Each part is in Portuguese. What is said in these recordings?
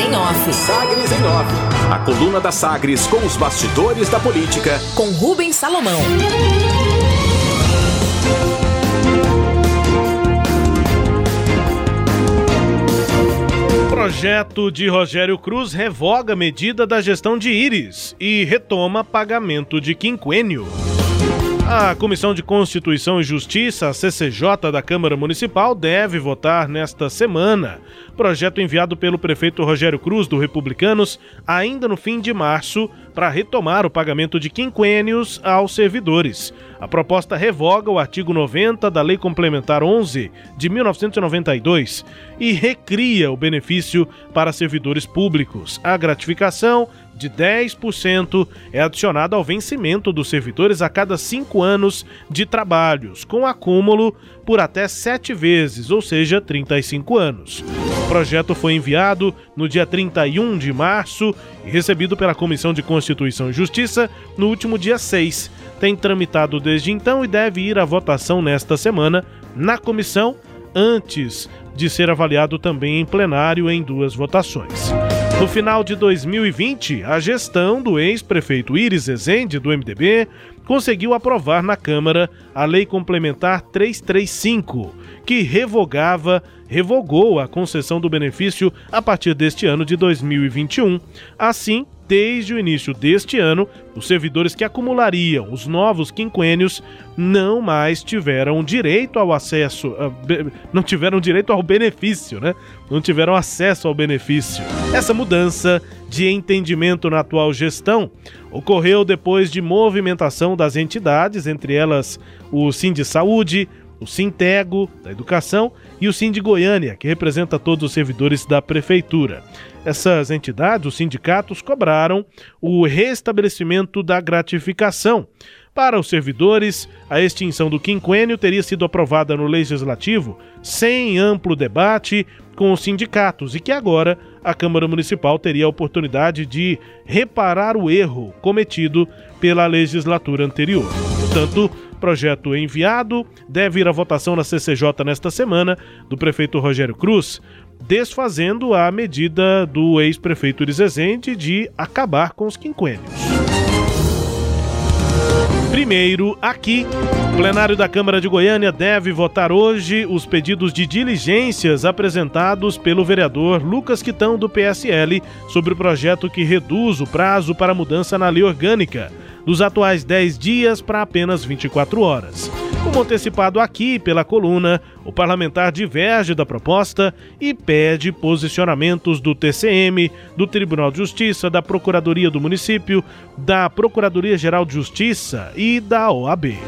em Off. Sagres em Off. A coluna da Sagres com os bastidores da política. Com Rubens Salomão. Projeto de Rogério Cruz revoga medida da gestão de Íris e retoma pagamento de quinquênio. A Comissão de Constituição e Justiça, CCJ da Câmara Municipal, deve votar nesta semana. Projeto enviado pelo prefeito Rogério Cruz, do Republicanos, ainda no fim de março, para retomar o pagamento de quinquênios aos servidores. A proposta revoga o artigo 90 da Lei Complementar 11 de 1992 e recria o benefício para servidores públicos. A gratificação de 10% é adicionada ao vencimento dos servidores a cada cinco anos de trabalhos, com acúmulo por até sete vezes, ou seja, 35 anos. O projeto foi enviado no dia 31 de março e recebido pela Comissão de Constituição e Justiça no último dia 6. Tem tramitado desde então e deve ir à votação nesta semana na comissão, antes de ser avaliado também em plenário em duas votações. No final de 2020, a gestão do ex-prefeito Iris Ezende, do MDB, conseguiu aprovar na Câmara a Lei Complementar 335, que revogava, revogou a concessão do benefício a partir deste ano de 2021. Assim, desde o início deste ano, os servidores que acumulariam os novos quinquênios não mais tiveram direito ao acesso, ah, não tiveram direito ao benefício, né? Não tiveram acesso ao benefício. Essa mudança de entendimento na atual gestão ocorreu depois de movimentação das entidades, entre elas o Sim de Saúde, o Sintego, da Educação, e o Sim de Goiânia, que representa todos os servidores da Prefeitura. Essas entidades, os sindicatos, cobraram o restabelecimento da gratificação. Para os servidores, a extinção do quinquênio teria sido aprovada no Legislativo sem amplo debate com os sindicatos e que agora a Câmara Municipal teria a oportunidade de reparar o erro cometido pela legislatura anterior. Portanto, projeto enviado deve ir à votação na CCJ nesta semana do prefeito Rogério Cruz, desfazendo a medida do ex-prefeito Irizezende de acabar com os quinquênios. Primeiro, aqui, o plenário da Câmara de Goiânia deve votar hoje os pedidos de diligências apresentados pelo vereador Lucas Quitão, do PSL, sobre o projeto que reduz o prazo para mudança na lei orgânica, dos atuais 10 dias para apenas 24 horas. Como antecipado aqui pela coluna, o parlamentar diverge da proposta e pede posicionamentos do TCM, do Tribunal de Justiça, da Procuradoria do Município, da Procuradoria-Geral de Justiça e da OAB.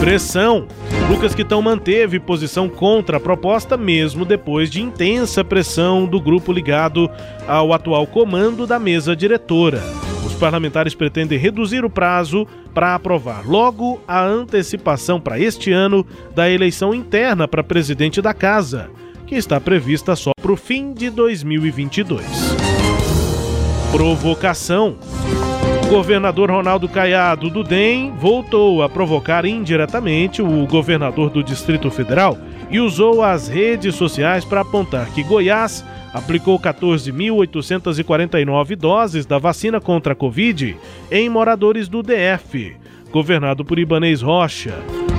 Pressão. Lucas Quitão manteve posição contra a proposta mesmo depois de intensa pressão do grupo ligado ao atual comando da mesa diretora parlamentares pretendem reduzir o prazo para aprovar logo a antecipação para este ano da eleição interna para presidente da Casa, que está prevista só para o fim de 2022. Provocação. O governador Ronaldo Caiado do DEM voltou a provocar indiretamente o governador do Distrito Federal e usou as redes sociais para apontar que Goiás aplicou 14.849 doses da vacina contra a Covid em moradores do DF, governado por Ibanês Rocha.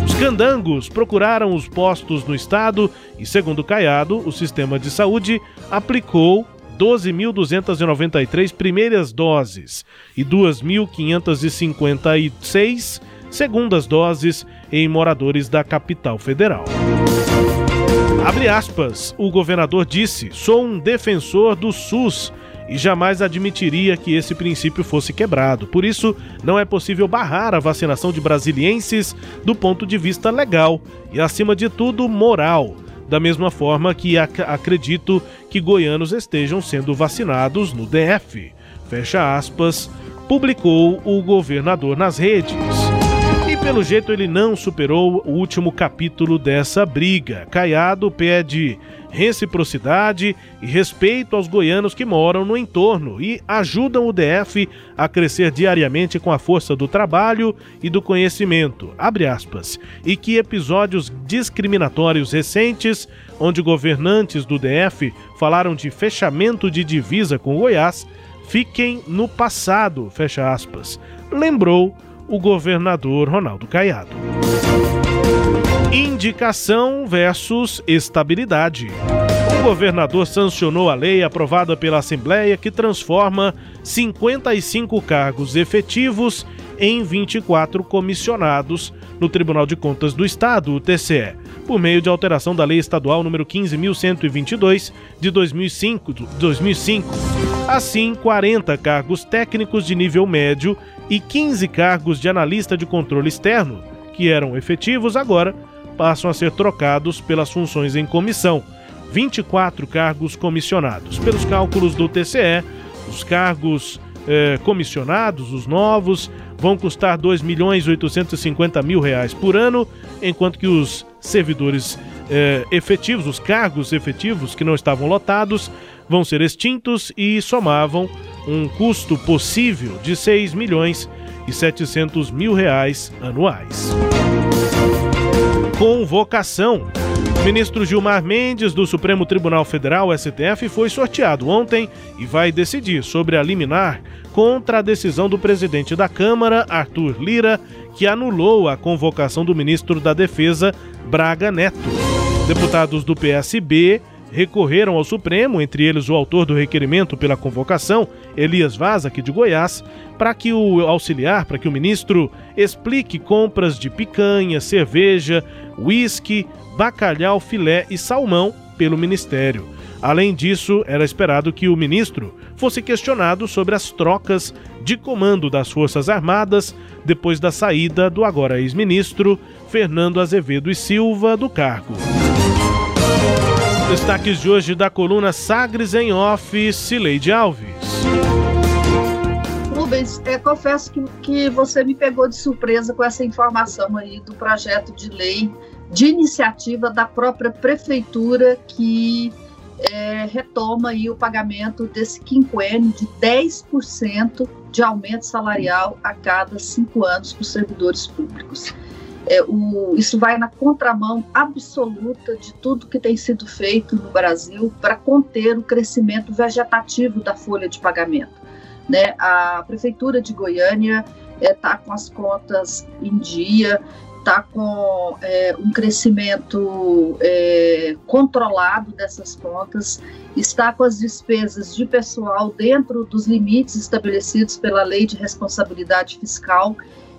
Os candangos procuraram os postos no estado e, segundo Caiado, o sistema de saúde aplicou 12.293 primeiras doses e 2.556 segundas doses em moradores da capital federal. Abre aspas, o governador disse: sou um defensor do SUS e jamais admitiria que esse princípio fosse quebrado. Por isso, não é possível barrar a vacinação de brasilienses do ponto de vista legal e, acima de tudo, moral. Da mesma forma que ac acredito que goianos estejam sendo vacinados no DF. Fecha aspas, publicou o governador nas redes pelo jeito ele não superou o último capítulo dessa briga. Caiado pede reciprocidade e respeito aos goianos que moram no entorno e ajudam o DF a crescer diariamente com a força do trabalho e do conhecimento. Aspas, e que episódios discriminatórios recentes, onde governantes do DF falaram de fechamento de divisa com Goiás, fiquem no passado, fecha aspas, lembrou o governador Ronaldo Caiado. Indicação versus estabilidade. O governador sancionou a lei aprovada pela Assembleia que transforma 55 cargos efetivos em 24 comissionados no Tribunal de Contas do Estado, o TCE, por meio de alteração da Lei Estadual número 15.122 de 2005, 2005. Assim, 40 cargos técnicos de nível médio e 15 cargos de analista de controle externo, que eram efetivos, agora passam a ser trocados pelas funções em comissão. 24 cargos comissionados. Pelos cálculos do TCE, os cargos eh, comissionados, os novos, vão custar 2 milhões 850 mil reais por ano, enquanto que os servidores eh, efetivos, os cargos efetivos que não estavam lotados, vão ser extintos e somavam um custo possível de 6 milhões e 700 mil reais anuais. Convocação. Ministro Gilmar Mendes, do Supremo Tribunal Federal, STF, foi sorteado ontem e vai decidir sobre a liminar contra a decisão do presidente da Câmara, Arthur Lira, que anulou a convocação do ministro da Defesa, Braga Neto. Deputados do PSB recorreram ao Supremo, entre eles o autor do requerimento pela convocação, Elias Vaz, aqui de Goiás, para que o auxiliar, para que o ministro explique compras de picanha, cerveja, uísque, bacalhau, filé e salmão pelo ministério. Além disso, era esperado que o ministro fosse questionado sobre as trocas de comando das Forças Armadas depois da saída do agora ex-ministro Fernando Azevedo e Silva do cargo. Destaques de hoje da coluna Sagres em Off, Cileide Alves. Rubens, é, confesso que, que você me pegou de surpresa com essa informação aí do projeto de lei de iniciativa da própria prefeitura que é, retoma aí o pagamento desse quinquênio de 10% de aumento salarial a cada cinco anos para os servidores públicos. É, o, isso vai na contramão absoluta de tudo que tem sido feito no Brasil para conter o crescimento vegetativo da folha de pagamento. Né? A Prefeitura de Goiânia está é, com as contas em dia, está com é, um crescimento é, controlado dessas contas, está com as despesas de pessoal dentro dos limites estabelecidos pela Lei de Responsabilidade Fiscal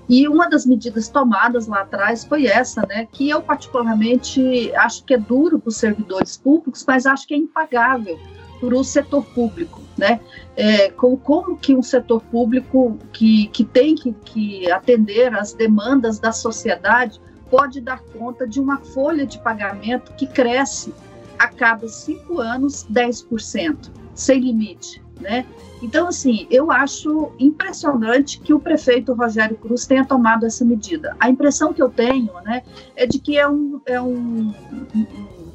e uma das medidas tomadas lá atrás foi essa, né, que eu particularmente acho que é duro para os servidores públicos, mas acho que é impagável para o setor público, né? É, como, que um setor público que, que tem que, que atender às demandas da sociedade pode dar conta de uma folha de pagamento que cresce a cada cinco anos 10%, sem limite, né? Então, assim, eu acho impressionante que o prefeito Rogério Cruz tenha tomado essa medida. A impressão que eu tenho, né, é de que é um, é um,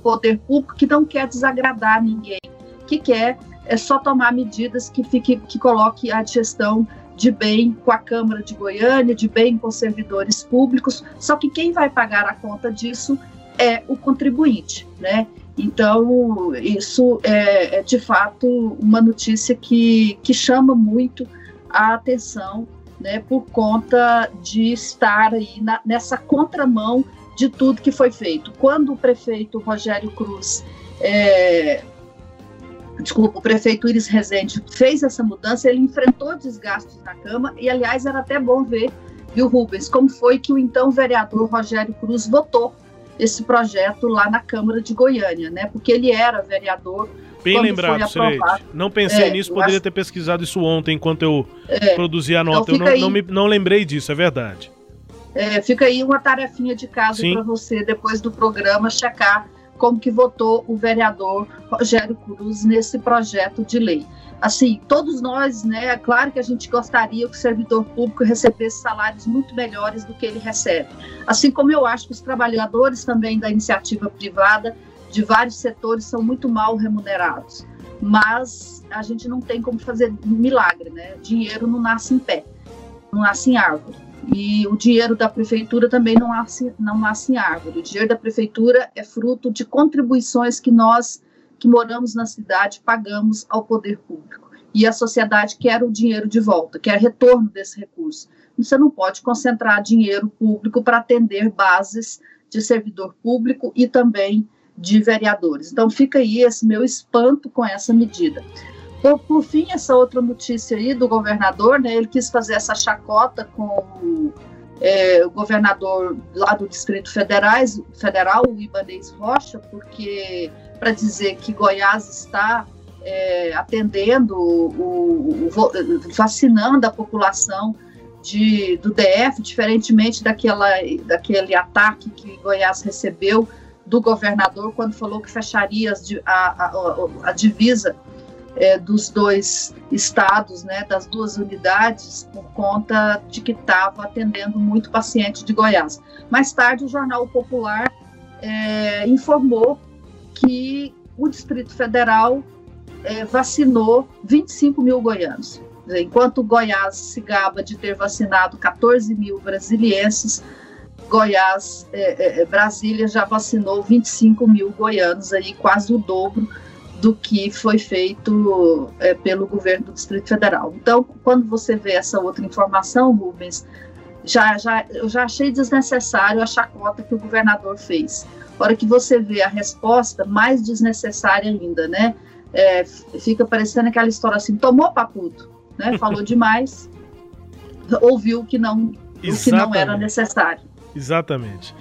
poder público que não quer desagradar ninguém, que quer é só tomar medidas que fique, que coloque a gestão de bem com a Câmara de Goiânia, de bem com os servidores públicos. Só que quem vai pagar a conta disso é o contribuinte, né? Então, isso é, é, de fato uma notícia que, que chama muito a atenção, né, por conta de estar aí na, nessa contramão de tudo que foi feito. Quando o prefeito Rogério Cruz, é, desculpa, o prefeito Iris Rezende fez essa mudança, ele enfrentou desgastes na Câmara, e aliás era até bom ver, viu, Rubens, como foi que o então vereador Rogério Cruz votou esse projeto lá na Câmara de Goiânia, né? Porque ele era vereador. Bem lembrado, Celeste. Não pensei é, nisso, poderia acho... ter pesquisado isso ontem enquanto eu é, produzia a nota. Então eu não, não, me, não lembrei disso, é verdade. É, fica aí uma tarefinha de casa para você, depois do programa, checar como que votou o vereador Rogério Cruz nesse projeto de lei assim, todos nós, né, é claro que a gente gostaria que o servidor público recebesse salários muito melhores do que ele recebe. Assim como eu acho que os trabalhadores também da iniciativa privada de vários setores são muito mal remunerados. Mas a gente não tem como fazer milagre, né? Dinheiro não nasce em pé, não nasce em árvore. E o dinheiro da prefeitura também não nasce, não nasce em árvore. O dinheiro da prefeitura é fruto de contribuições que nós, que moramos na cidade, pagamos ao poder público. E a sociedade quer o dinheiro de volta, quer retorno desse recurso. Você não pode concentrar dinheiro público para atender bases de servidor público e também de vereadores. Então fica aí esse meu espanto com essa medida. Por, fim, essa outra notícia aí do governador, né, ele quis fazer essa chacota com é, o governador lá do Distrito Federais, Federal, o Ibanez Rocha, porque para dizer que Goiás está é, atendendo, o, o, vacinando a população de, do DF, diferentemente daquela, daquele ataque que Goiás recebeu do governador quando falou que fecharia a, a, a divisa é, dos dois estados, né, das duas unidades, por conta de que estava atendendo muito paciente de Goiás. Mais tarde, o Jornal Popular é, informou que o Distrito Federal é, vacinou 25 mil goianos. Enquanto Goiás se gaba de ter vacinado 14 mil brasilienses, Goiás, é, é, Brasília já vacinou 25 mil goianos, aí quase o dobro do que foi feito é, pelo governo do Distrito Federal. Então, quando você vê essa outra informação, Rubens, já, já, eu já achei desnecessário a chacota que o governador fez. A hora que você vê a resposta, mais desnecessária ainda, né? É, fica parecendo aquela história assim, tomou paputo, né? Falou demais, ouviu o que não, o que não era necessário. Exatamente.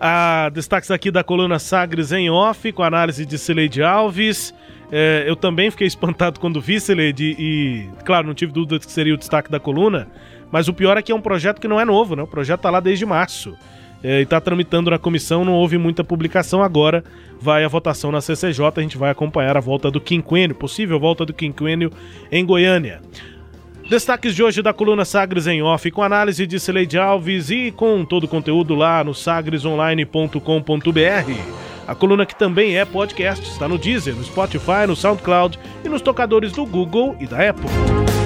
A destaques aqui da coluna Sagres em off, com análise de Cileide Alves. É, eu também fiquei espantado quando vi Cileide e, claro, não tive dúvida que seria o destaque da coluna, mas o pior é que é um projeto que não é novo, né? O projeto está lá desde março é, e está tramitando na comissão, não houve muita publicação agora. Vai a votação na CCJ, a gente vai acompanhar a volta do quinquênio, possível volta do quinquênio em Goiânia. Destaques de hoje da coluna Sagres em Off, com análise de Cileide Alves e com todo o conteúdo lá no sagresonline.com.br. A coluna que também é podcast está no Deezer, no Spotify, no SoundCloud e nos tocadores do Google e da Apple.